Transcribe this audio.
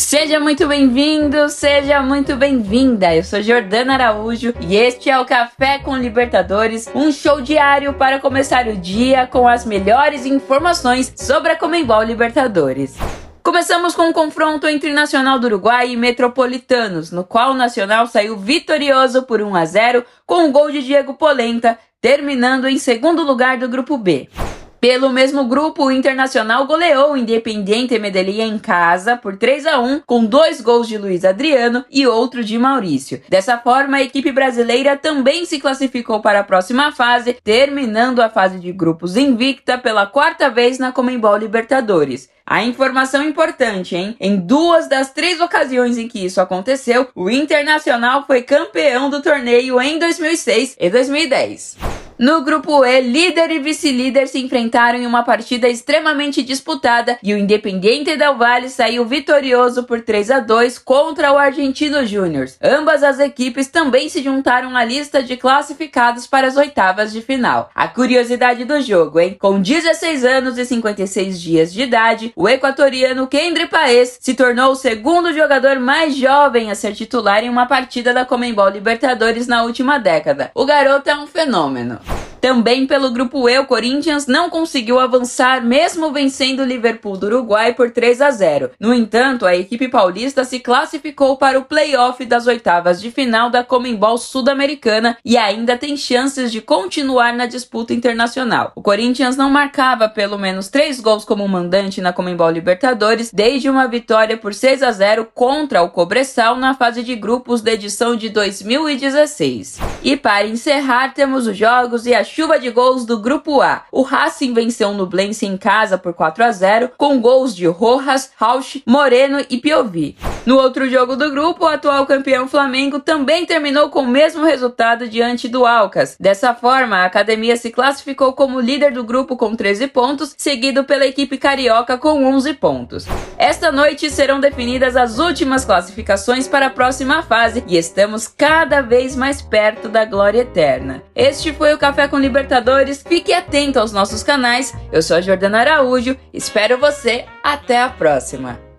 Seja muito bem-vindo, seja muito bem-vinda. Eu sou Jordana Araújo e este é o Café com Libertadores, um show diário para começar o dia com as melhores informações sobre a Comembol Libertadores. Começamos com um confronto entre Nacional do Uruguai e Metropolitanos, no qual o Nacional saiu vitorioso por 1 a 0 com o gol de Diego Polenta, terminando em segundo lugar do grupo B. Pelo mesmo grupo, o Internacional goleou o Independiente Medellín em casa por 3 a 1, com dois gols de Luiz Adriano e outro de Maurício. Dessa forma, a equipe brasileira também se classificou para a próxima fase, terminando a fase de grupos invicta pela quarta vez na Comembol Libertadores. A informação importante, hein? Em duas das três ocasiões em que isso aconteceu, o Internacional foi campeão do torneio em 2006 e 2010. No grupo E, líder e vice-líder se enfrentaram em uma partida extremamente disputada e o Independiente Del Valle saiu vitorioso por 3 a 2 contra o Argentino Júnior. Ambas as equipes também se juntaram à lista de classificados para as oitavas de final. A curiosidade do jogo, hein? Com 16 anos e 56 dias de idade, o equatoriano Kendry Paes se tornou o segundo jogador mais jovem a ser titular em uma partida da Comembol Libertadores na última década. O garoto é um fenômeno. Também pelo grupo E, o Corinthians não conseguiu avançar, mesmo vencendo o Liverpool do Uruguai por 3 a 0. No entanto, a equipe paulista se classificou para o playoff das oitavas de final da Comembol Sul-Americana e ainda tem chances de continuar na disputa internacional. O Corinthians não marcava pelo menos três gols como mandante na Comembol Libertadores desde uma vitória por 6 a 0 contra o Cobressal na fase de grupos da edição de 2016. E para encerrar, temos os jogos e a chuva de gols do Grupo A. O Racing venceu no Blense em casa por 4 a 0 com gols de Rojas, Rauch, Moreno e Piovi. No outro jogo do grupo, o atual campeão Flamengo também terminou com o mesmo resultado diante do Alcas. Dessa forma, a academia se classificou como líder do grupo com 13 pontos, seguido pela equipe carioca com 11 pontos. Esta noite serão definidas as últimas classificações para a próxima fase e estamos cada vez mais perto da glória eterna. Este foi o Café com Libertadores. Fique atento aos nossos canais. Eu sou a Jordana Araújo. Espero você. Até a próxima.